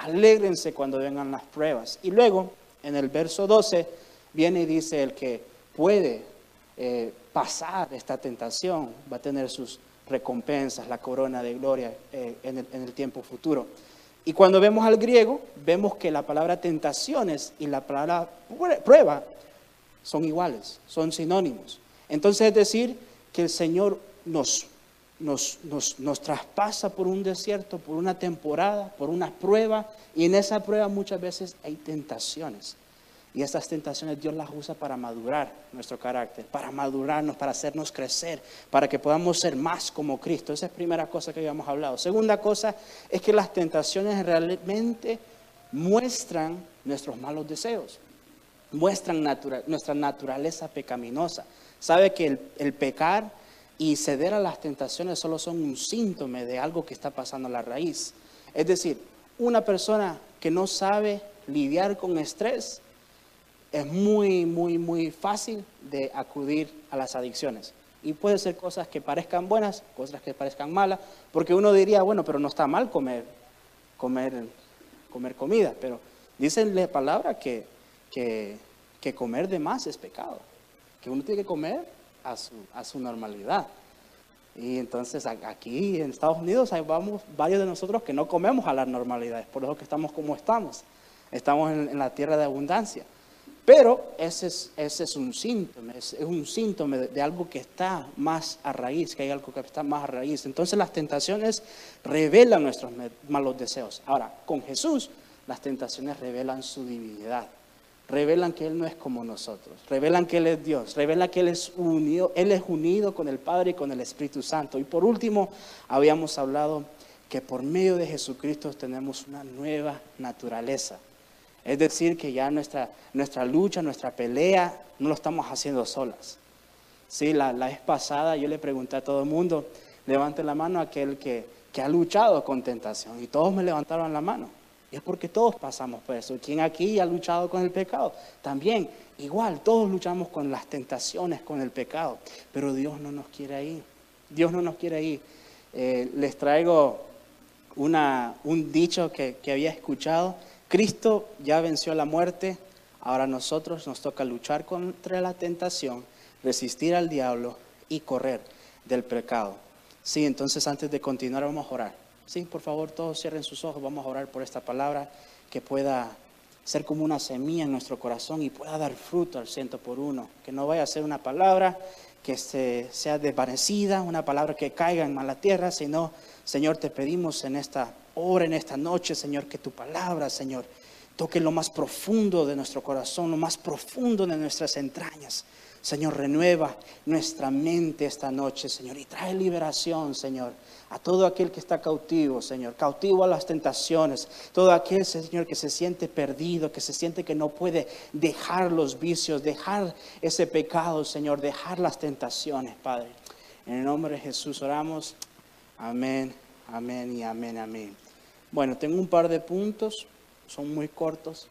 Alégrense cuando vengan las pruebas. Y luego, en el verso 12, viene y dice, el que puede eh, pasar esta tentación va a tener sus recompensas, la corona de gloria eh, en, el, en el tiempo futuro. Y cuando vemos al griego, vemos que la palabra tentaciones y la palabra prueba son iguales, son sinónimos. Entonces es decir, que el Señor nos nos, nos, traspasa por un desierto, por una temporada, por una prueba, y en esa prueba muchas veces hay tentaciones. Y estas tentaciones Dios las usa para madurar nuestro carácter, para madurarnos, para hacernos crecer, para que podamos ser más como Cristo. Esa es la primera cosa que habíamos hablado. Segunda cosa es que las tentaciones realmente muestran nuestros malos deseos, muestran nuestra naturaleza pecaminosa. Sabe que el pecar y ceder a las tentaciones solo son un síntoma de algo que está pasando a la raíz. Es decir, una persona que no sabe lidiar con estrés es muy, muy, muy fácil de acudir a las adicciones. Y puede ser cosas que parezcan buenas, cosas que parezcan malas, porque uno diría, bueno, pero no está mal comer, comer, comer comida, pero dicen la palabra que, que, que comer de más es pecado, que uno tiene que comer a su, a su normalidad. Y entonces aquí en Estados Unidos hay vamos, varios de nosotros que no comemos a las normalidades, por eso que estamos como estamos. Estamos en, la tierra de abundancia. Pero ese es, ese es un síntoma, es, un síntoma de, algo que está más a raíz, que hay algo que está más a raíz. Entonces las tentaciones revelan nuestros malos deseos. Ahora, con Jesús, las tentaciones revelan su divinidad revelan que Él no es como nosotros, revelan que Él es Dios, revelan que Él es unido, Él es unido con el Padre y con el Espíritu Santo. Y por último, habíamos hablado que por medio de Jesucristo tenemos una nueva naturaleza. Es decir, que ya nuestra, nuestra lucha, nuestra pelea, no lo estamos haciendo solas. Sí, la, la vez pasada yo le pregunté a todo el mundo, levante la mano a aquel que, que ha luchado con tentación. Y todos me levantaron la mano. Y es porque todos pasamos por eso. ¿Quién aquí ha luchado con el pecado? También, igual, todos luchamos con las tentaciones, con el pecado. Pero Dios no nos quiere ahí. Dios no nos quiere ahí. Eh, les traigo un dicho que, que había escuchado. Cristo ya venció la muerte. Ahora a nosotros nos toca luchar contra la tentación, resistir al diablo y correr del pecado. Sí, entonces antes de continuar vamos a orar. Sí, por favor, todos cierren sus ojos. Vamos a orar por esta palabra que pueda ser como una semilla en nuestro corazón y pueda dar fruto al ciento por uno. Que no vaya a ser una palabra que sea desvanecida, una palabra que caiga en mala tierra, sino, Señor, te pedimos en esta hora, en esta noche, Señor, que tu palabra, Señor, toque lo más profundo de nuestro corazón, lo más profundo de nuestras entrañas. Señor, renueva nuestra mente esta noche, Señor, y trae liberación, Señor a todo aquel que está cautivo, Señor, cautivo a las tentaciones, todo aquel, Señor, que se siente perdido, que se siente que no puede dejar los vicios, dejar ese pecado, Señor, dejar las tentaciones, Padre. En el nombre de Jesús oramos. Amén, amén y amén, amén. Bueno, tengo un par de puntos, son muy cortos,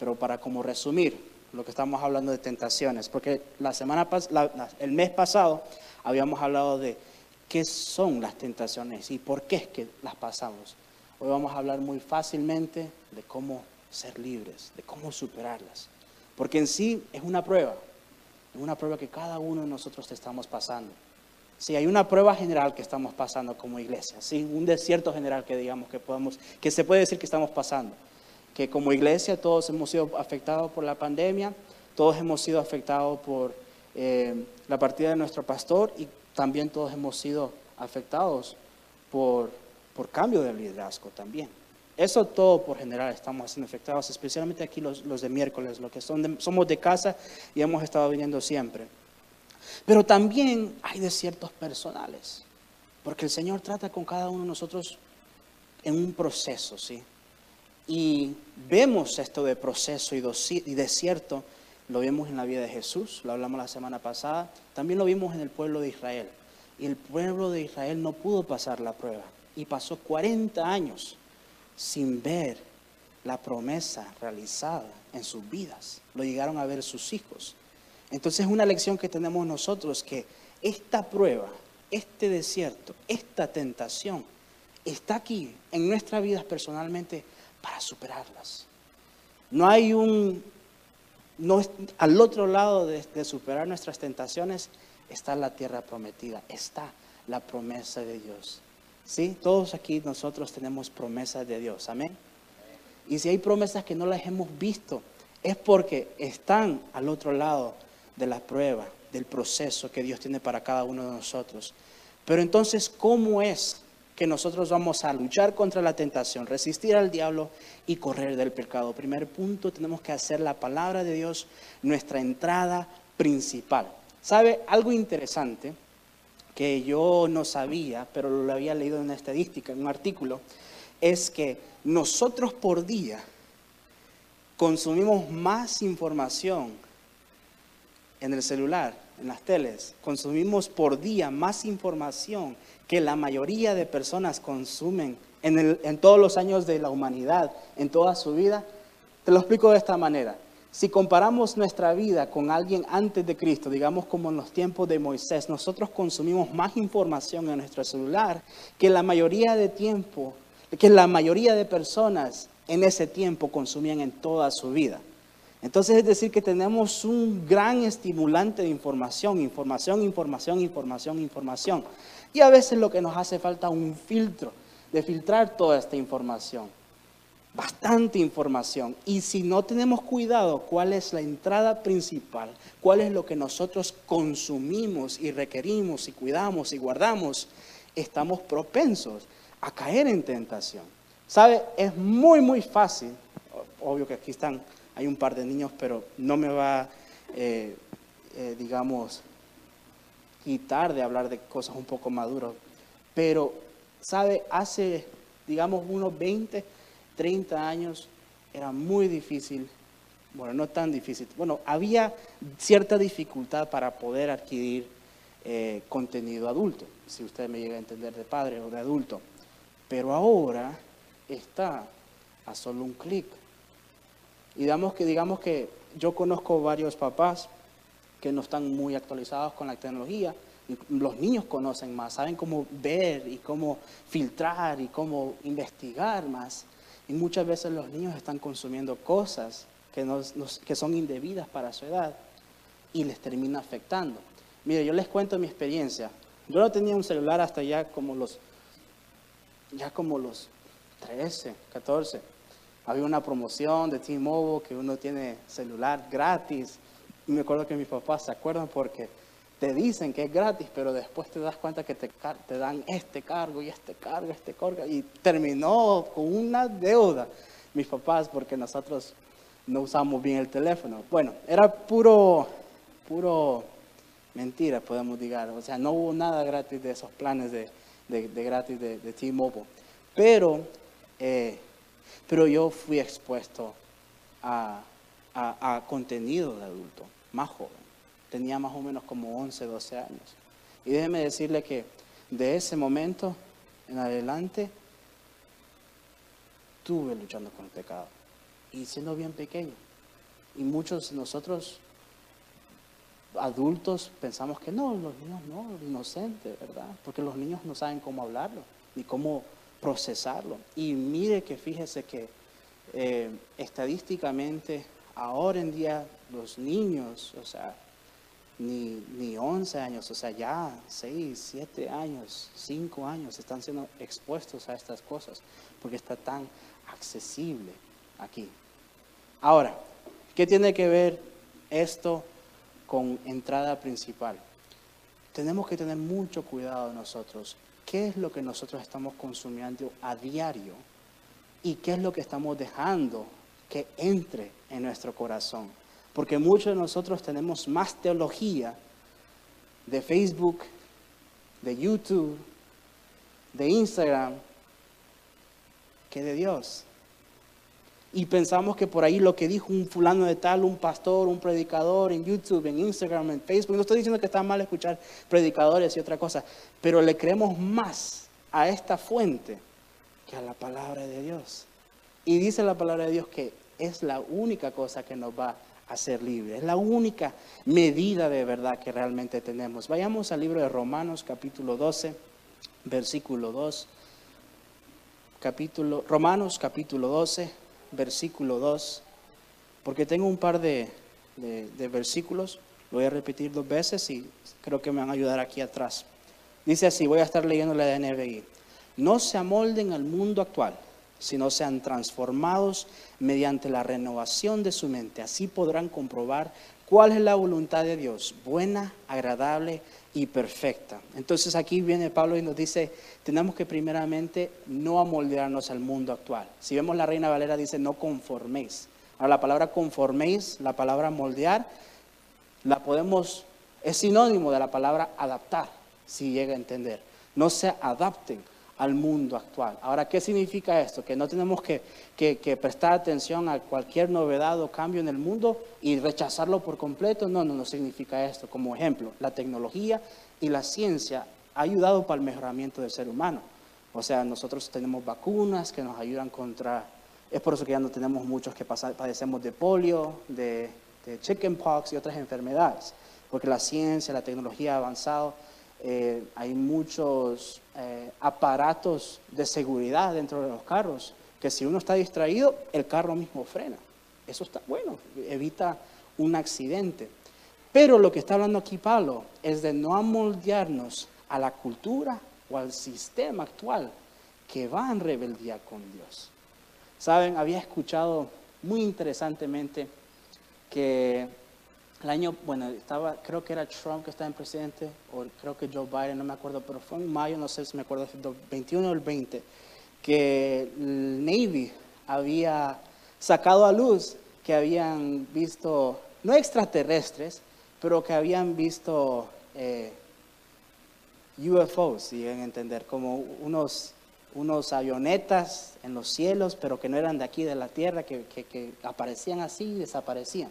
pero para como resumir lo que estamos hablando de tentaciones, porque la semana el mes pasado habíamos hablado de qué son las tentaciones y por qué es que las pasamos. Hoy vamos a hablar muy fácilmente de cómo ser libres, de cómo superarlas. Porque en sí es una prueba, es una prueba que cada uno de nosotros estamos pasando. Sí, hay una prueba general que estamos pasando como iglesia, sí, un desierto general que digamos que podemos, que se puede decir que estamos pasando, que como iglesia todos hemos sido afectados por la pandemia, todos hemos sido afectados por eh, la partida de nuestro pastor y también todos hemos sido afectados por, por cambio de liderazgo también. Eso todo por general estamos siendo afectados, especialmente aquí los, los de miércoles, los que son somos de casa y hemos estado viniendo siempre. Pero también hay desiertos personales, porque el Señor trata con cada uno de nosotros en un proceso, ¿sí? Y vemos esto de proceso y desierto, lo vimos en la vida de Jesús, lo hablamos la semana pasada, también lo vimos en el pueblo de Israel. Y el pueblo de Israel no pudo pasar la prueba y pasó 40 años sin ver la promesa realizada en sus vidas. Lo llegaron a ver sus hijos. Entonces es una lección que tenemos nosotros que esta prueba, este desierto, esta tentación está aquí en nuestras vidas personalmente para superarlas. No hay un, no, al otro lado de, superar nuestras tentaciones está la tierra prometida, está la promesa de Dios. ¿Sí? Todos aquí nosotros tenemos promesas de Dios, amén. Y si hay promesas que no las hemos visto, es porque están al otro lado de la prueba, del proceso que Dios tiene para cada uno de nosotros. Pero entonces, ¿cómo es que nosotros vamos a luchar contra la tentación, resistir al diablo y correr del pecado. Primer punto, tenemos que hacer la palabra de Dios nuestra entrada principal. ¿Sabe algo interesante que yo no sabía, pero lo había leído en una estadística, en un artículo? Es que nosotros por día consumimos más información en el celular, en las teles, consumimos por día más información que la mayoría de personas consumen en, todos los años de la humanidad, en toda su vida? Te lo explico de esta manera. Si comparamos nuestra vida con alguien antes de Cristo, digamos como en los tiempos de Moisés, nosotros consumimos más información en nuestro celular que la mayoría de tiempo, que la mayoría de personas en ese tiempo consumían en toda su vida. Entonces es decir que tenemos un gran estimulante de información, información, información, información, información. Y a veces lo que nos hace falta es un filtro, de filtrar toda esta información. Bastante información. Y si no tenemos cuidado cuál es la entrada principal, cuál es lo que nosotros consumimos y requerimos y cuidamos y guardamos, estamos propensos a caer en tentación. ¿Sabe? Es muy, muy fácil. Obvio que aquí están, hay un par de niños, pero no me va, eh, eh, digamos, quitar de hablar de cosas un poco maduras. Pero, ¿sabe? Hace, digamos, unos 20, 30 años era muy difícil, bueno, no tan difícil, bueno, había cierta dificultad para poder adquirir eh, contenido adulto, si usted me llega a entender de padre o de adulto. Pero ahora está a solo un clic. Y digamos que, digamos que yo conozco varios papás que no están muy actualizados con la tecnología. Los niños conocen más, saben cómo ver y cómo filtrar y cómo investigar más. Y muchas veces los niños están consumiendo cosas que, que son indebidas para su edad y les termina afectando. Mire, yo les cuento mi experiencia. Yo no tenía un celular hasta ya como los, ya como los 13, 14. Había una promoción de T-Mobile que uno tiene celular gratis me acuerdo que mis papás se acuerdan porque te dicen que es gratis, pero después te das cuenta que te, te dan este cargo y este cargo, este cargo, y terminó con una deuda mis papás porque nosotros no usamos bien el teléfono. Bueno, era puro, puro mentira, podemos decir. O sea, no hubo nada gratis de esos planes de, de, gratis de, de T-Mobile. Pero, eh, pero yo fui expuesto a, a, contenido de adulto, más joven. Tenía más o menos como 11, 12 años. Y déjeme decirle que de ese momento en adelante tuve luchando con el pecado. Y siendo bien pequeño. Y muchos de nosotros, adultos, pensamos que no, los niños no, inocentes, ¿verdad? Porque los niños no saben cómo hablarlo, ni cómo procesarlo. Y mire que fíjese que eh, estadísticamente ahora en día los niños, o sea, ni, ni 11 años, o sea, ya 6, 7 años, 5 años están siendo expuestos a estas cosas porque está tan accesible aquí. Ahora, ¿qué tiene que ver esto con entrada principal? Tenemos que tener mucho cuidado nosotros. ¿Qué es lo que nosotros estamos consumiendo a diario? ¿Y qué es lo que estamos dejando que entre en nuestro corazón. Porque muchos de nosotros tenemos más teología de Facebook, de YouTube, de Instagram, que de Dios. y pensamos que por ahí lo que dijo un fulano de tal, un pastor, un predicador en YouTube, en Instagram, en Facebook, no estoy diciendo que está mal escuchar predicadores y otra cosa, pero le creemos más a esta fuente que a la palabra de Dios. Y dice la palabra de Dios que es la única cosa que nos va a hacer libres, es la única medida de verdad que realmente tenemos. Vayamos al libro de Romanos capítulo 12, versículo 2. Capítulo, Romanos capítulo 12, versículo 2, porque tengo un par de, versículos, lo voy a repetir dos veces y creo que me van a ayudar aquí atrás. Dice así, voy a estar leyendo la NBI. No se amolden al mundo actual, sino sean transformados mediante la renovación de su mente. Así podrán comprobar cuál es la voluntad de Dios, buena, agradable y perfecta. Entonces aquí viene Pablo y nos dice, tenemos que primeramente no amoldearnos al mundo actual. Si vemos la Reina Valera dice, no conforméis. Ahora la palabra conforméis, la palabra moldear, la podemos, es sinónimo de la palabra adaptar, si llega a entender. No se adapten al mundo actual. Ahora, ¿qué significa esto? Que no tenemos que, prestar atención a cualquier novedad o cambio en el mundo y rechazarlo por completo. No, no, no significa esto. Como ejemplo, la tecnología y la ciencia ha ayudado para el mejoramiento del ser humano. O sea, nosotros tenemos vacunas que nos ayudan contra... Es por eso que ya no tenemos muchos que padecemos de polio, de, de chickenpox y otras enfermedades, porque la ciencia, la tecnología ha avanzado eh, hay muchos eh, aparatos de seguridad dentro de los carros, que si uno está distraído, el carro mismo frena. Eso está bueno, evita un accidente. Pero lo que está hablando aquí Pablo es de no amoldearnos a la cultura o al sistema actual que va en rebeldía con Dios. Saben, había escuchado muy interesantemente que el año, bueno, estaba, creo que era Trump que estaba en presidente, o creo que Joe Biden, no me acuerdo, pero fue en mayo, no sé si me acuerdo, el 21 o el 20, que el Navy había sacado a luz que habían visto, no extraterrestres, pero que habían visto eh, UFOs, si a entender, como unos, unos avionetas en los cielos, pero que no eran de aquí, de la tierra, que, que aparecían así y desaparecían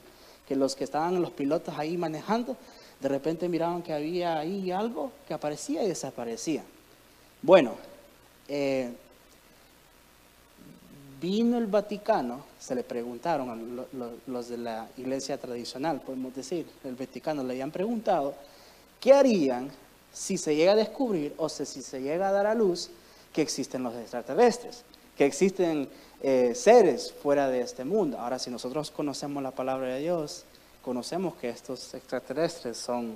que los que estaban los pilotos ahí manejando, de repente miraban que había ahí algo que aparecía y desaparecía. Bueno, eh, vino el Vaticano, se le preguntaron a los de la iglesia tradicional, podemos decir, el Vaticano le habían preguntado, ¿qué harían si se llega a descubrir o si se llega a dar a luz que existen los extraterrestres, que existen eh, seres fuera de este mundo. Ahora, si nosotros conocemos la palabra de Dios, conocemos que estos extraterrestres son,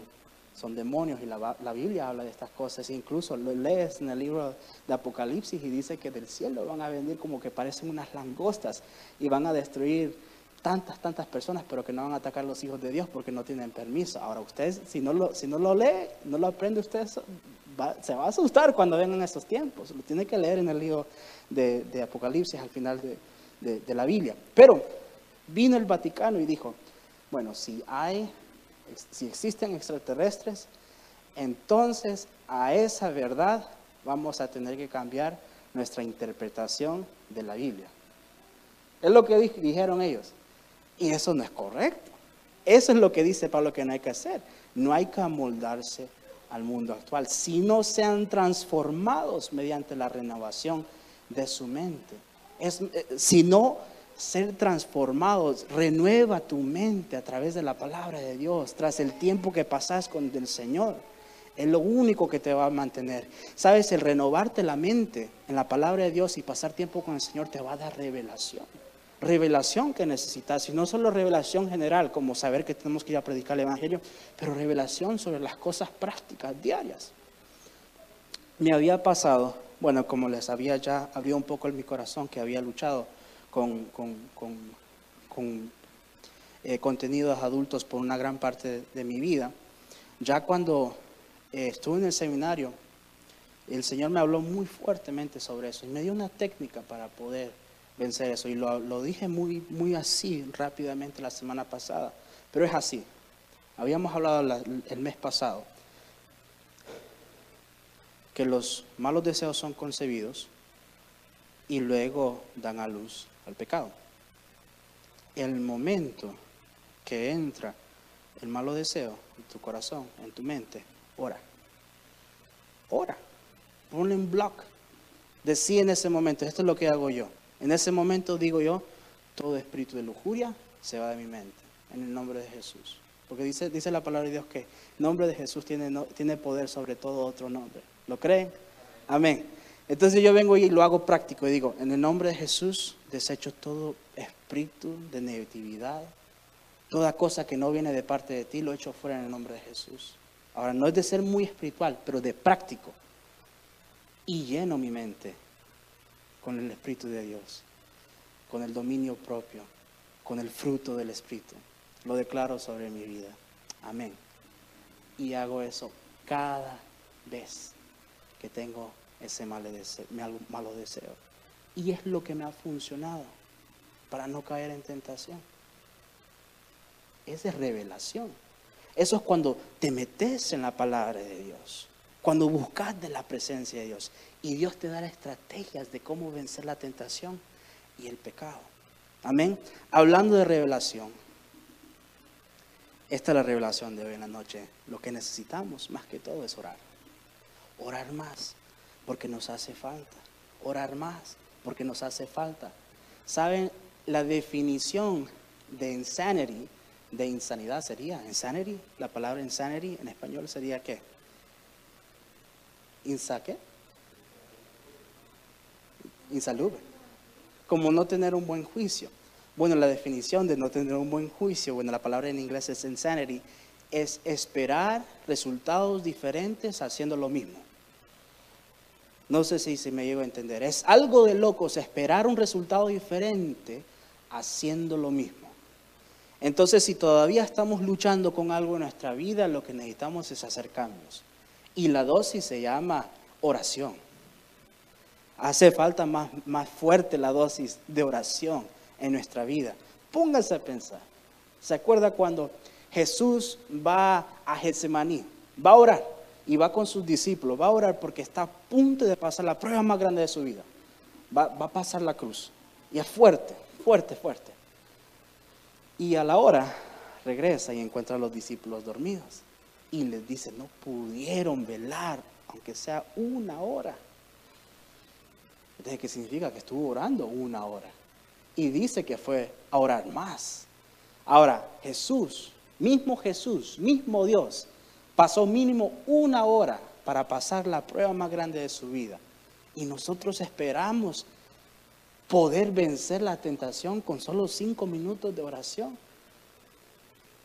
son demonios y la, la Biblia habla de estas cosas. Incluso lo lees en el libro de Apocalipsis y dice que del cielo van a venir como que parecen unas langostas y van a destruir tantas, tantas personas, pero que no van a atacar a los hijos de Dios porque no tienen permiso. Ahora, usted, si no lo, si no lo lee, no lo aprende usted, se va a asustar cuando vengan esos tiempos. Lo tiene que leer en el libro de, Apocalipsis al final de, la Biblia. Pero vino el Vaticano y dijo, bueno, si hay, si existen extraterrestres, entonces a esa verdad vamos a tener que cambiar nuestra interpretación de la Biblia. Es lo que dijeron ellos. Y eso no es correcto. Eso es lo que dice Pablo que no hay que hacer. No hay que amoldarse al mundo actual, sino sean transformados mediante la renovación de su mente. Es, eh, sino ser transformados, renueva tu mente a través de la palabra de Dios, tras el tiempo que pasas con el Señor. Es lo único que te va a mantener. Sabes, el renovarte la mente en la palabra de Dios y pasar tiempo con el Señor te va a dar revelación revelación que necesitas, y no solo revelación general, como saber que tenemos que ir a predicar el Evangelio, pero revelación sobre las cosas prácticas, diarias. Me había pasado, bueno, como les había ya abrió un poco en mi corazón, que había luchado con, eh, contenidos adultos por una gran parte de, mi vida, ya cuando eh, estuve en el seminario, el Señor me habló muy fuertemente sobre eso y me dio una técnica para poder vencer eso. Y lo, dije muy, muy así rápidamente la semana pasada, pero es así. Habíamos hablado el mes pasado que los malos deseos son concebidos y luego dan a luz al pecado. el momento que entra el malo deseo en tu corazón, en tu mente, ora. Ora. Ponle un block. Decí en ese momento, esto es lo que hago yo. En ese momento digo yo, todo espíritu de lujuria se va de mi mente, en el nombre de Jesús. Porque dice, dice la palabra de Dios que el nombre de Jesús tiene, tiene poder sobre todo otro nombre. ¿Lo creen? Amén. Entonces yo vengo y lo hago práctico y digo, en el nombre de Jesús desecho todo espíritu de negatividad, toda cosa que no viene de parte de ti, lo echo fuera en el nombre de Jesús. Ahora, no es de ser muy espiritual, pero de práctico. Y lleno mi mente con el Espíritu de Dios, con el dominio propio, con el fruto del Espíritu. Lo declaro sobre mi vida. Amén. Y hago eso cada vez que tengo ese malo deseo. Y es lo que me ha funcionado para no caer en tentación. Es de revelación. Eso es cuando te metes en la palabra de Dios, cuando buscas de la presencia de Dios y Dios te da estrategias de cómo vencer la tentación y el pecado. Amén. Hablando de revelación, esta es la revelación de hoy en la noche. Lo que necesitamos más que todo es orar. Orar más, porque nos hace falta. Orar más, porque nos hace falta. ¿Saben? La definición de insanity, de insanidad sería, insanity, la palabra insanity en español sería qué? ¿Insa qué? Insalubre. Como no tener un buen juicio. Bueno, la definición de no tener un buen juicio, bueno, la palabra en inglés es insanity, es esperar resultados diferentes haciendo lo mismo. No sé si se me llego a entender. Es algo de locos esperar un resultado diferente haciendo lo mismo. Entonces, si todavía estamos luchando con algo en nuestra vida, lo que necesitamos es hacer cambios. Y la dosis se llama oración. Hace falta más, más fuerte la dosis de oración en nuestra vida. Póngase a pensar. ¿Se acuerda cuando Jesús va a Getsemaní? Va a orar y va con sus discípulos. Va a orar porque está a punto de pasar la prueba más grande de su vida. Va, va a pasar la cruz. Y es fuerte, fuerte, fuerte. Y a la hora regresa y encuentra a los discípulos dormidos. Y les dice, no pudieron velar, aunque sea una hora. Entonces, ¿qué significa? Que estuvo orando una hora y dice que fue a orar más. Ahora, Jesús, mismo Jesús, mismo Dios, pasó mínimo una hora para pasar la prueba más grande de su vida. Y nosotros esperamos poder vencer la tentación con solo cinco minutos de oración.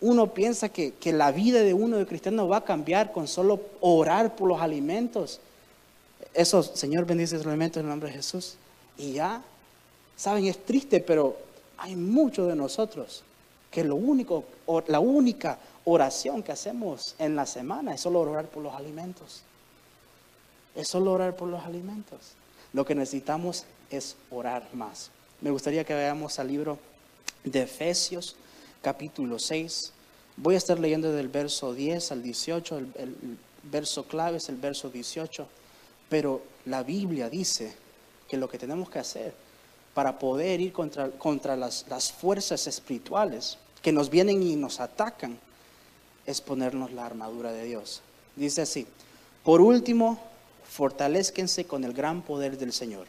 Uno piensa que, que, la vida de uno de cristiano va a cambiar con solo orar por los alimentos. Eso, Señor, bendice los alimentos en el nombre de Jesús. Y ya Saben, es triste, pero hay muchos de nosotros que lo único, la única oración que hacemos en la semana es solo orar por los alimentos. Es solo orar por los alimentos. Lo que necesitamos es orar más. Me gustaría que veamos al libro de Efesios, capítulo 6. Voy a estar leyendo del verso 10 al 18. El, el verso clave es el verso 18. Pero la Biblia dice que lo que tenemos que hacer para poder ir contra, contra las, las fuerzas espirituales que nos vienen y nos atacan, es ponernos la armadura de Dios. Dice así, por último, fortalezquense con el gran poder del Señor.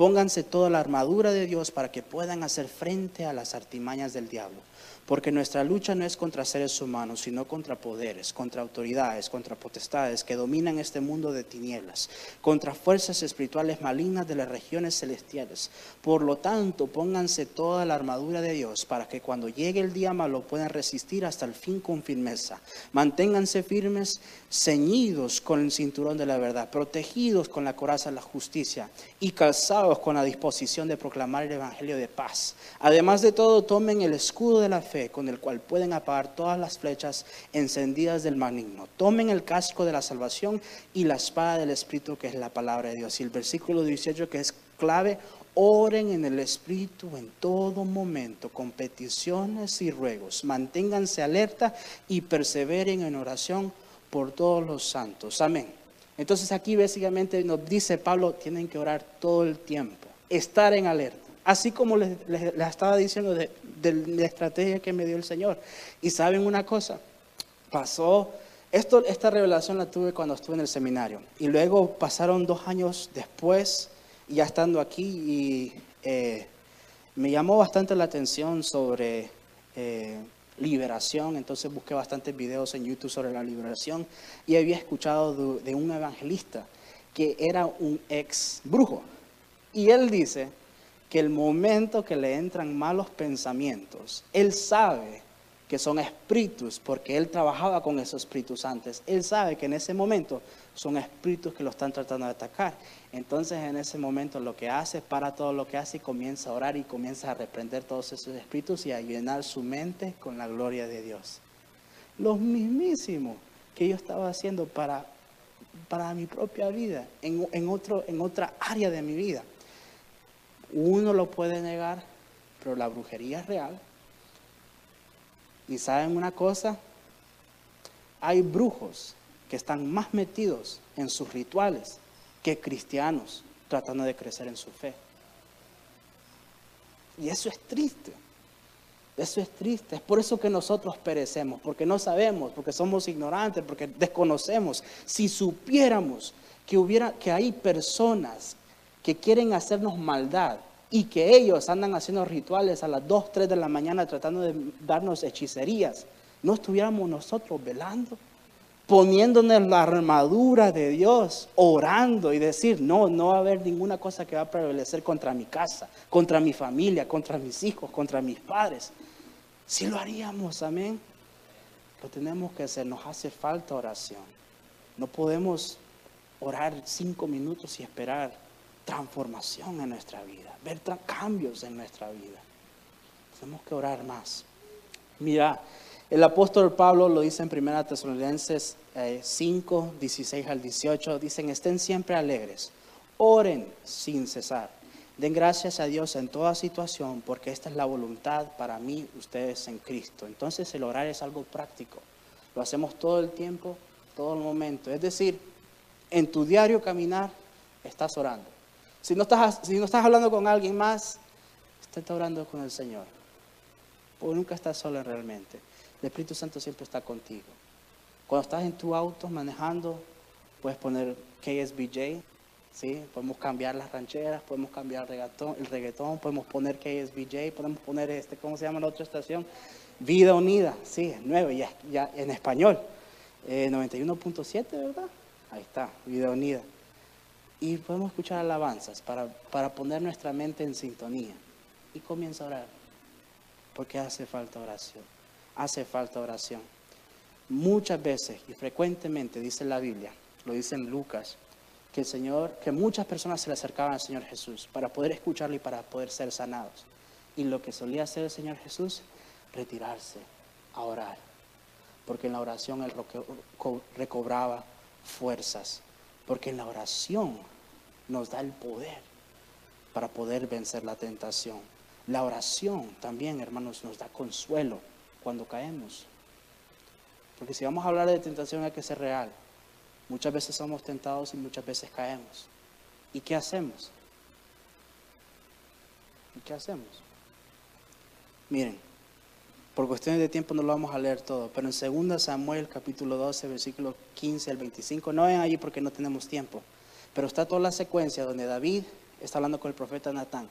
Pónganse toda la armadura de Dios para que puedan hacer frente a las artimañas del diablo. Porque nuestra lucha no es contra seres humanos, sino contra poderes, contra autoridades, contra potestades que dominan este mundo de tinieblas, contra fuerzas espirituales malignas de las regiones celestiales. Por lo tanto, pónganse toda la armadura de Dios para que cuando llegue el día malo puedan resistir hasta el fin con firmeza. Manténganse firmes, ceñidos con el cinturón de la verdad, protegidos con la coraza de la justicia y calzados con la disposición de proclamar el Evangelio de paz. Además de todo, tomen el escudo de la fe con el cual pueden apagar todas las flechas encendidas del maligno. Tomen el casco de la salvación y la espada del Espíritu, que es la palabra de Dios. Y el versículo 18, que es clave, oren en el Espíritu en todo momento, con peticiones y ruegos. Manténganse alerta y perseveren en oración por todos los santos. Amén. Entonces aquí básicamente nos dice Pablo, tienen que orar todo el tiempo, estar en alerta Así como les, estaba diciendo de, la estrategia que me dio el Señor. Y saben una cosa, pasó, esto, esta revelación la tuve cuando estuve en el seminario. Y luego pasaron dos años después, ya estando aquí, y eh, me llamó bastante la atención sobre eh, liberación. Entonces busqué bastantes videos en YouTube sobre la liberación y había escuchado de un evangelista que era un ex brujo. Y él dice que el momento que le entran malos pensamientos, él sabe que son espíritus, porque él trabajaba con esos espíritus antes. Él sabe que en ese momento son espíritus que lo están tratando de atacar. Entonces en ese momento lo que hace, para todo lo que hace y comienza a orar y comienza a reprender todos esos espíritus y a llenar su mente con la gloria de Dios. Lo mismísimo que yo estaba haciendo para, para mi propia vida, en, en, otro, en otra área de mi vida. Uno lo puede negar, pero la brujería es real. Y saben una cosa, hay brujos que están más metidos en sus rituales que cristianos tratando de crecer en su fe. Y eso es triste. Eso es triste. Es por eso que nosotros perecemos, porque no sabemos, porque somos ignorantes, porque desconocemos. Si supiéramos que hubiera que hay personas que quieren hacernos maldad y que ellos andan haciendo rituales a las 2, 3 de la mañana tratando de darnos hechicerías, no estuviéramos nosotros velando, poniéndonos la armadura de Dios, orando y decir, no, no va a haber ninguna cosa que va a prevalecer contra mi casa, contra mi familia, contra mis hijos, contra mis padres. Si lo haríamos, amén. Lo tenemos que hacer, nos hace falta oración. No podemos orar cinco minutos y esperar transformación en nuestra vida, ver cambios en nuestra vida. Tenemos que orar más. Mira, el apóstol Pablo lo dice en 1 Tesalonicenses 5, 16 al 18. Dicen, estén siempre alegres, oren sin cesar. Den gracias a Dios en toda situación, porque esta es la voluntad para mí, ustedes en Cristo. Entonces el orar es algo práctico. Lo hacemos todo el tiempo, todo el momento. Es decir, en tu diario caminar estás orando. Si no estás, si no estás hablando con alguien más, estás orando con el Señor. Porque nunca estás solo realmente. El Espíritu Santo siempre está contigo. Cuando estás en tu auto manejando, puedes poner KSBJ, ¿sí? podemos cambiar las rancheras, podemos cambiar el reggaetón, podemos poner KSBJ, podemos poner, este, ¿cómo se llama la otra estación? Vida Unida, sí, es nueve, ya, ya en español. 91.7, eh, ¿verdad? Ahí está, Vida Unida y podemos escuchar alabanzas para, para poner nuestra mente en sintonía. Y comienza a orar, porque hace falta oración, hace falta oración. Muchas veces y frecuentemente dice la Biblia, lo dice en Lucas, que el Señor, que muchas personas se le acercaban al Señor Jesús para poder escucharlo y para poder ser sanados. Y lo que solía hacer el Señor Jesús, retirarse a orar, porque en la oración él recobraba fuerzas, porque en la oración nos da el poder para poder vencer la tentación. La oración también, hermanos, nos da consuelo cuando caemos. Porque si vamos a hablar de tentación hay que ser real. Muchas veces somos tentados y muchas veces caemos. ¿Y qué hacemos? ¿Y qué hacemos? Miren, por cuestiones de tiempo no lo vamos a leer todo, pero en 2 Samuel capítulo 12, versículo 15 al 25, no ven allí porque no tenemos tiempo. Pero está toda la secuencia donde David está hablando con el profeta Natán.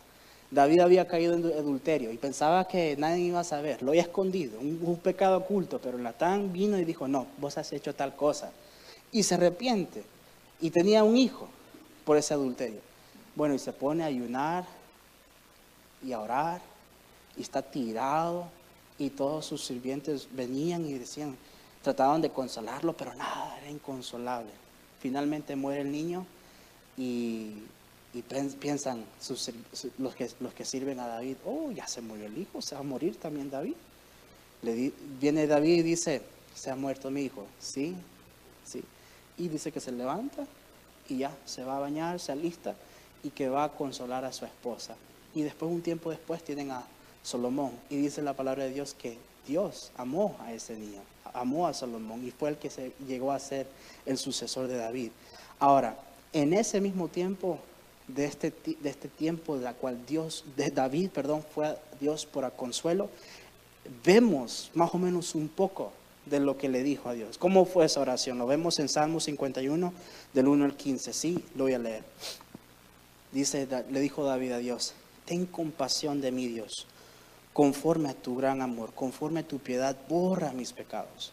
David había caído en adulterio y pensaba que nadie iba a saber, lo había escondido, un, pecado oculto, pero Natán vino y dijo, no, vos has hecho tal cosa. Y se arrepiente y tenía un hijo por ese adulterio. Bueno, y se pone a ayunar y a orar y está tirado y todos sus sirvientes venían y decían, trataban de consolarlo, pero nada, era inconsolable. Finalmente muere el niño y, piensan los, que, los que sirven a David, oh, ya se murió el hijo, se va a morir también David. Le viene David y dice, se ha muerto mi hijo, sí, sí. Y dice que se levanta y ya, se va a bañar, se alista y que va a consolar a su esposa. Y después, un tiempo después, tienen a Salomón. Y dice la palabra de Dios que Dios amó a ese niño, amó a Salomón y fue el que se llegó a ser el sucesor de David. Ahora, en ese mismo tiempo de este, de este tiempo de la cual Dios, de David, perdón, fue a Dios por consuelo, vemos más o menos un poco de lo que le dijo a Dios. ¿Cómo fue esa oración? Lo vemos en Salmo 51, del 1 al 15. Sí, lo voy a leer. Dice, le dijo David a Dios, ten compasión de mí, Dios, conforme a tu gran amor, conforme a tu piedad, borra mis pecados.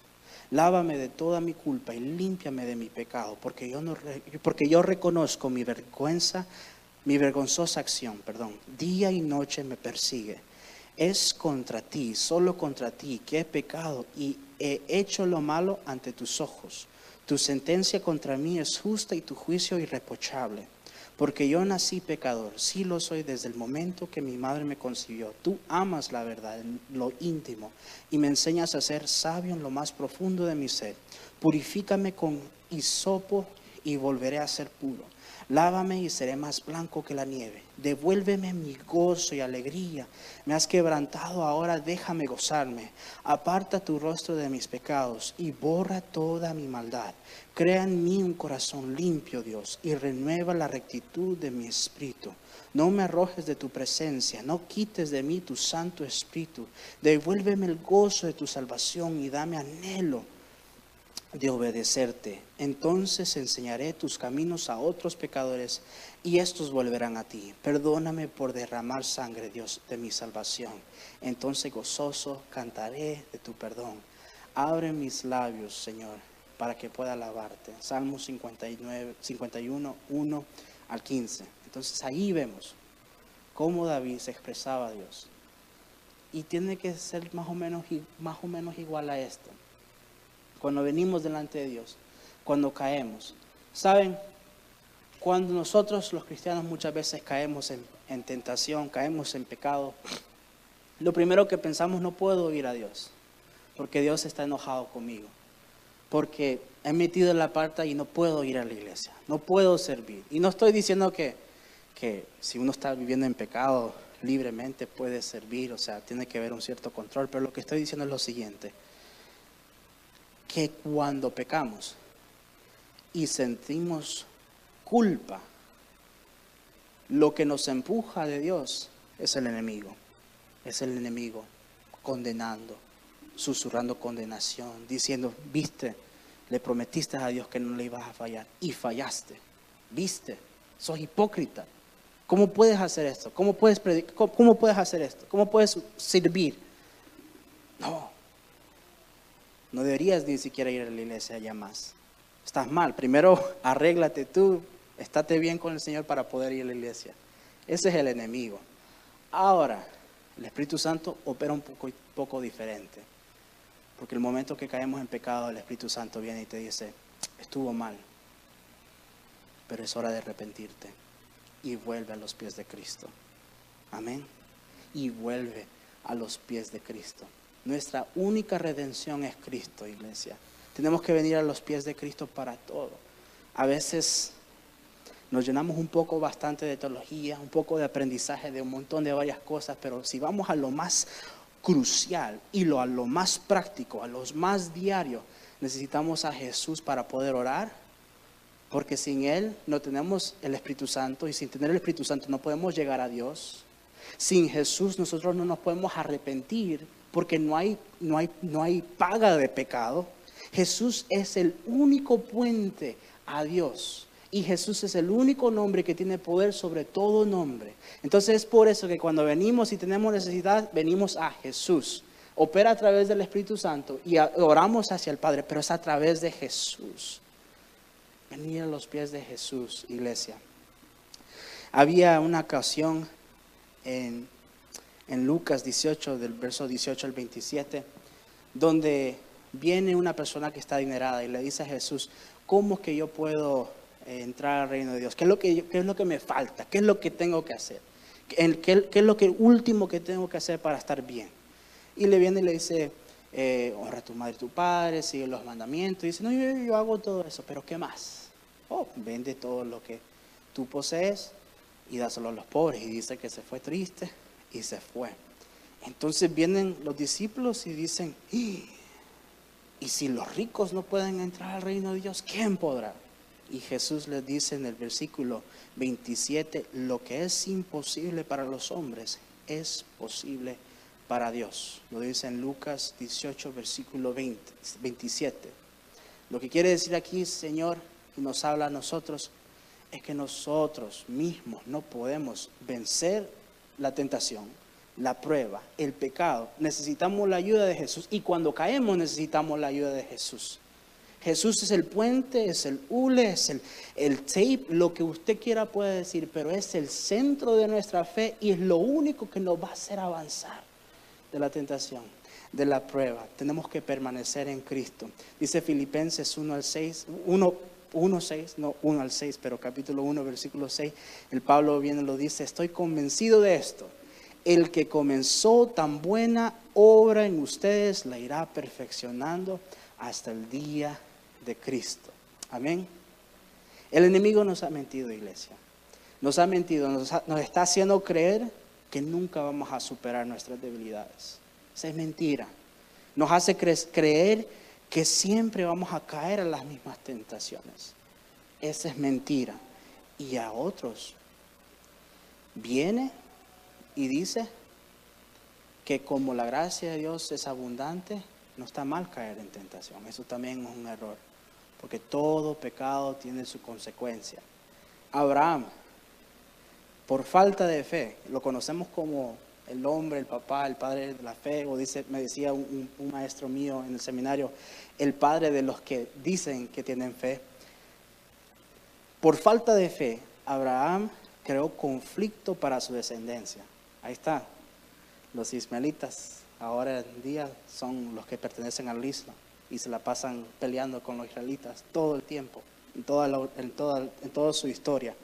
Lávame de toda mi culpa y límpiame de mi pecado, porque yo, no, porque yo reconozco mi vergüenza, mi vergonzosa acción, perdón. Día y noche me persigue. Es contra ti, solo contra ti, que he pecado y he hecho lo malo ante tus ojos. Tu sentencia contra mí es justa y tu juicio irreprochable. Porque yo nací pecador, sí lo soy desde el momento que mi madre me concibió. Tú amas la verdad en lo íntimo y me enseñas a ser sabio en lo más profundo de mi ser. Purifícame con hisopo y volveré a ser puro. Lávame y seré más blanco que la nieve. Devuélveme mi gozo y alegría. Me has quebrantado, ahora déjame gozarme. Aparta tu rostro de mis pecados y borra toda mi maldad. Crea en mí un corazón limpio, Dios, y renueva la rectitud de mi espíritu. No me arrojes de tu presencia, no quites de mí tu santo espíritu. Devuélveme el gozo de tu salvación y dame anhelo de obedecerte. Entonces enseñaré tus caminos a otros pecadores y estos volverán a ti. Perdóname por derramar sangre, Dios, de mi salvación. Entonces gozoso cantaré de tu perdón. Abre mis labios, Señor, para que pueda alabarte. Salmo 59, 51, 1 al 15. Entonces ahí vemos cómo David se expresaba a Dios. Y tiene que ser más o menos, más o menos igual a esto cuando venimos delante de Dios, cuando caemos. ¿Saben? Cuando nosotros los cristianos muchas veces caemos en, tentación, caemos en pecado, lo primero que pensamos no puedo ir a Dios, porque Dios está enojado conmigo, porque he metido la parte y no puedo ir a la iglesia, no puedo servir. Y no estoy diciendo que, que si uno está viviendo en pecado libremente puede servir, o sea, tiene que haber un cierto control, pero lo que estoy diciendo es lo siguiente que cuando pecamos y sentimos culpa, lo que nos empuja de Dios es el enemigo. Es el enemigo condenando, susurrando condenación, diciendo, viste, le prometiste a Dios que no le ibas a fallar y fallaste. Viste, sos hipócrita. ¿Cómo puedes hacer esto? ¿Cómo puedes, cómo puedes hacer esto? ¿Cómo puedes servir? No, no deberías ni siquiera ir a la iglesia ya más. Estás mal. Primero arréglate tú, estate bien con el Señor para poder ir a la iglesia. Ese es el enemigo. Ahora, el Espíritu Santo opera un poco, poco diferente. Porque el momento que caemos en pecado, el Espíritu Santo viene y te dice, estuvo mal, pero es hora de arrepentirte. Y vuelve a los pies de Cristo. Amén. Y vuelve a los pies de Cristo. Nuestra única redención es Cristo, iglesia. Tenemos que venir a los pies de Cristo para todo. A veces nos llenamos un poco bastante de teología, un poco de aprendizaje de un montón de varias cosas, pero si vamos a lo más crucial y lo, a lo más práctico, a lo más diario, necesitamos a Jesús para poder orar, porque sin Él no tenemos el Espíritu Santo y sin tener el Espíritu Santo no podemos llegar a Dios. Sin Jesús nosotros no nos podemos arrepentir porque no hay, no hay, no hay paga de pecado. Jesús es el único puente a Dios. Y Jesús es el único nombre que tiene poder sobre todo nombre. Entonces es por eso que cuando venimos y tenemos necesidad, venimos a Jesús. Opera a través del Espíritu Santo y oramos hacia el Padre, pero es a través de Jesús. Venir a los pies de Jesús, iglesia. Había una ocasión en en Lucas 18, del verso 18 al 27, donde viene una persona que está adinerada y le dice a Jesús, ¿cómo es que yo puedo eh, entrar al reino de Dios? ¿Qué es lo que, qué es lo que me falta? ¿Qué es lo que tengo que hacer? ¿Qué, qué es lo que último que tengo que hacer para estar bien? Y le viene y le dice, eh, honra a tu madre y tu padre, sigue los mandamientos. Y dice, no, yo, yo hago todo eso, pero ¿qué más? Oh, vende todo lo que tú posees y dáselo a los pobres. Y dice que se fue triste y se fue. Entonces vienen los discípulos y dicen, ¿y si los ricos no pueden entrar al reino de Dios, quién podrá? Y Jesús les dice en el versículo 27, lo que es imposible para los hombres es posible para Dios. Lo dice en Lucas 18, versículo 20, 27. Lo que quiere decir aquí, Señor, y nos habla a nosotros, es que nosotros mismos no podemos vencer la tentación, la prueba, el pecado. Necesitamos la ayuda de Jesús y cuando caemos necesitamos la ayuda de Jesús. Jesús es el puente, es el hule, es el, el tape, lo que usted quiera puede decir, pero es el centro de nuestra fe y es lo único que nos va a hacer avanzar de la tentación, de la prueba. Tenemos que permanecer en Cristo. Dice Filipenses 1 al 6, 1, 1, 6, no 1 al 6, pero capítulo 1, versículo 6, el Pablo viene y lo dice, estoy convencido de esto. El que comenzó tan buena obra en ustedes la irá perfeccionando hasta el día de Cristo. Amén. El enemigo nos ha mentido, iglesia. Nos ha mentido, nos, está haciendo creer que nunca vamos a superar nuestras debilidades. Esa es mentira. Nos hace creer que siempre vamos a caer en las mismas tentaciones. Esa es mentira. Y a otros viene y dice que como la gracia de Dios es abundante, no está mal caer en tentación. Eso también es un error porque todo pecado tiene su consecuencia. Abraham, por falta de fe, lo conocemos como el hombre, el papá, el padre de la fe, o dice, me decía un, maestro mío en el seminario, el padre de los que dicen que tienen fe. Por falta de fe, Abraham creó conflicto para su descendencia. Ahí está. Los ismaelitas ahora en día son los que pertenecen al Islam y se la pasan peleando con los israelitas todo el tiempo, en toda, en toda, en toda su historia.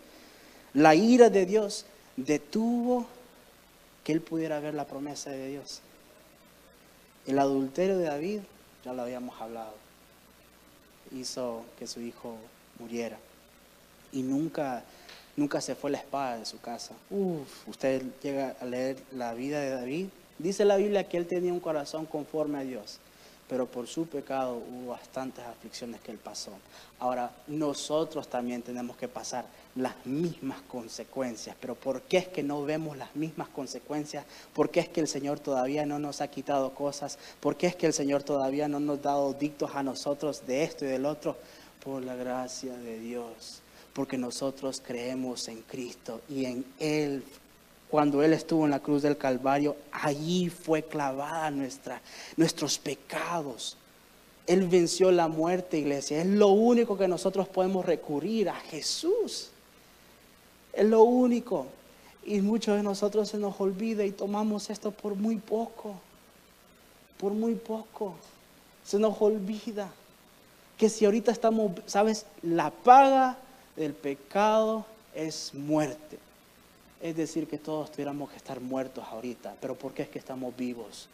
La ira de Dios detuvo que él pudiera ver la promesa de Dios. El adulterio de David, ya lo habíamos hablado, hizo que su hijo muriera. Y nunca, nunca se fue la espada de su casa. Uf, usted llega a leer la vida de David. Dice la Biblia que él tenía un corazón conforme a Dios pero por su pecado hubo bastantes aflicciones que él pasó. Ahora, nosotros también tenemos que pasar las mismas consecuencias, pero ¿por qué es que no vemos las mismas consecuencias? ¿Por qué es que el Señor todavía no nos ha quitado cosas? ¿Por qué es que el Señor todavía no nos ha dado dictos a nosotros de esto y del otro? Por la gracia de Dios, porque nosotros creemos en Cristo y en Él cuando Él estuvo en la cruz del Calvario, allí fue clavada nuestra, nuestros pecados. Él venció la muerte, iglesia. Es lo único que nosotros podemos recurrir a Jesús. Es lo único. Y muchos de nosotros se nos olvida y tomamos esto por muy poco. Por muy poco. Se nos olvida que si ahorita estamos, sabes, la paga del pecado es muerte es decir que todos tuviéramos que estar muertos ahorita. Pero ¿por qué es que estamos vivos?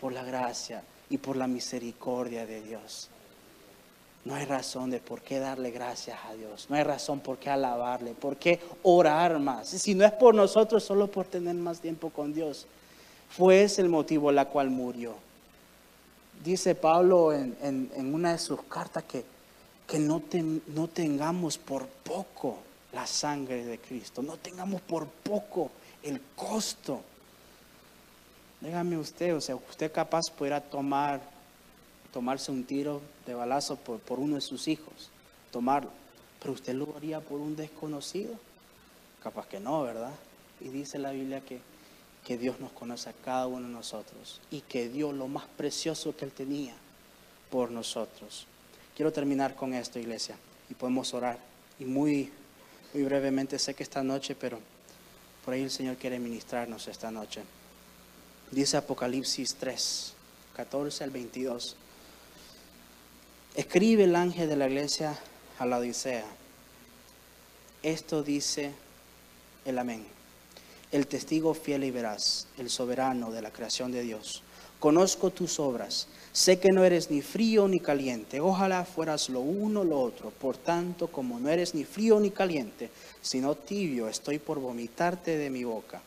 Por la gracia y por la misericordia de Dios. No hay razón de por qué darle gracias a Dios. No hay razón por qué alabarle, por qué orar más. Si no es por nosotros, solo por tener más tiempo con Dios. Fue ese el motivo la cual murió. Dice Pablo en, una de sus cartas que, que no, no tengamos por poco la sangre de Cristo. No tengamos por poco el costo. Dígame usted, o sea, usted capaz pudiera tomar, tomarse un tiro de balazo por, por uno de sus hijos, tomarlo, pero usted lo haría por un desconocido. Capaz que no, ¿verdad? Y dice la Biblia que, que Dios nos conoce a cada uno de nosotros y que dio lo más precioso que Él tenía por nosotros. Quiero terminar con esto, iglesia, y podemos orar. Y muy muy brevemente, sé que esta noche, pero por ahí el Señor quiere ministrarnos esta noche. Dice Apocalipsis 3, 14 al 22. Escribe el ángel de la iglesia a la Odisea. Esto dice el amén. El testigo fiel y veraz, el soberano de la creación de Dios. Conozco tus obras Sé que no eres ni frío ni caliente. Ojalá fueras lo uno o lo otro. Por tanto, como no eres ni frío ni caliente, sino tibio, estoy por vomitarte de mi boca.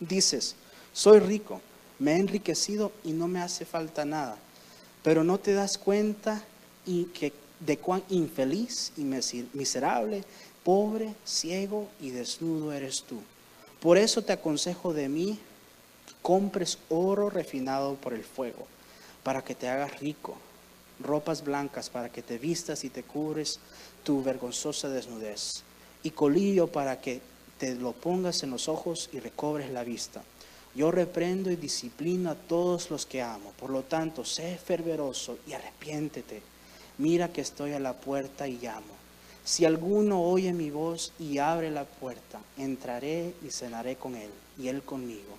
Dices, soy rico, me he enriquecido y no me hace falta nada. Pero no te das cuenta y que de cuán infeliz y miserable, pobre, ciego y desnudo eres tú. Por eso te aconsejo de mí compres oro refinado por el fuego, para que te hagas rico, ropas blancas para que te vistas y te cubres tu vergonzosa desnudez, y colillo para que te lo pongas en los ojos y recobres la vista. Yo reprendo y disciplino a todos los que amo. Por lo tanto, sé fervoroso y arrepiéntete. Mira que estoy a la puerta y llamo. Si alguno oye mi voz y abre la puerta, entraré y cenaré con él y él conmigo.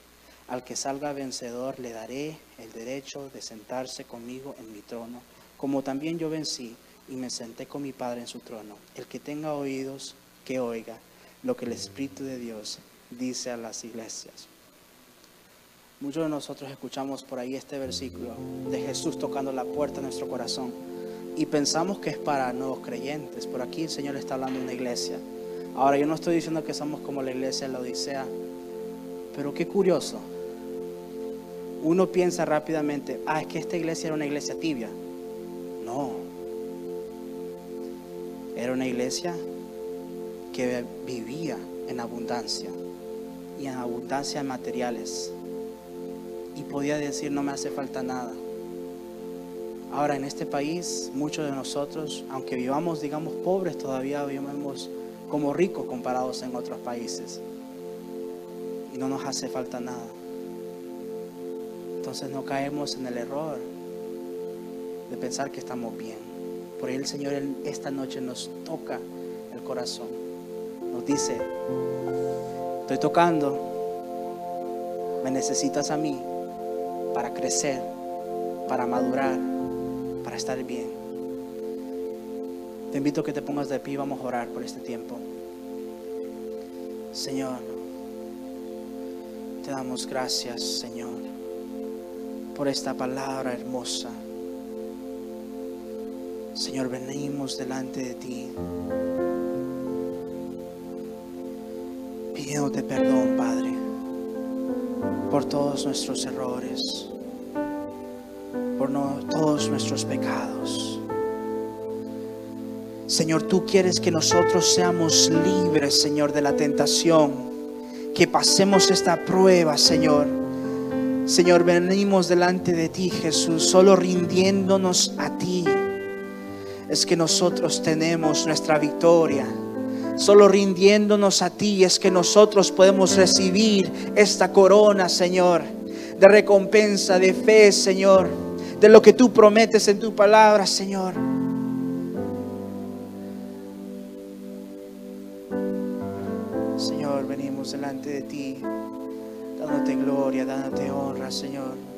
Al que salga vencedor le daré el derecho de sentarse conmigo en mi trono, como también yo vencí y me senté con mi Padre en su trono. El que tenga oídos, que oiga lo que el Espíritu de Dios dice a las iglesias. Muchos de nosotros escuchamos por ahí este versículo de Jesús tocando la puerta de nuestro corazón y pensamos que es para nuevos creyentes. Por aquí el Señor está hablando de una iglesia. Ahora, yo no estoy diciendo que somos como la iglesia de la Odisea, pero qué curioso. Uno piensa rápidamente, ah, es que esta iglesia era una iglesia tibia. No. Era una iglesia que vivía en abundancia y en abundancia de materiales y podía decir no me hace falta nada. Ahora en este país muchos de nosotros, aunque vivamos digamos pobres, todavía vivimos como ricos comparados en otros países. Y no nos hace falta nada. Entonces no caemos en el error de pensar que estamos bien. Por ahí el Señor esta noche nos toca el corazón. Nos dice, estoy tocando, me necesitas a mí para crecer, para madurar, para estar bien. Te invito a que te pongas de pie y vamos a orar por este tiempo. Señor, te damos gracias, Señor, por esta palabra hermosa. Señor, venimos delante de ti, pidiéndote perdón, Padre por todos nuestros errores, por todos nuestros pecados. Señor, tú quieres que nosotros seamos libres, Señor, de la tentación, que pasemos esta prueba, Señor. Señor, venimos delante de ti, Jesús, solo rindiéndonos a ti. Es que nosotros tenemos nuestra victoria. Solo rindiéndonos a ti es que nosotros podemos recibir esta corona, Señor, de recompensa, de fe, Señor, de lo que tú prometes en tu palabra, Señor. Dándote honra, Señor.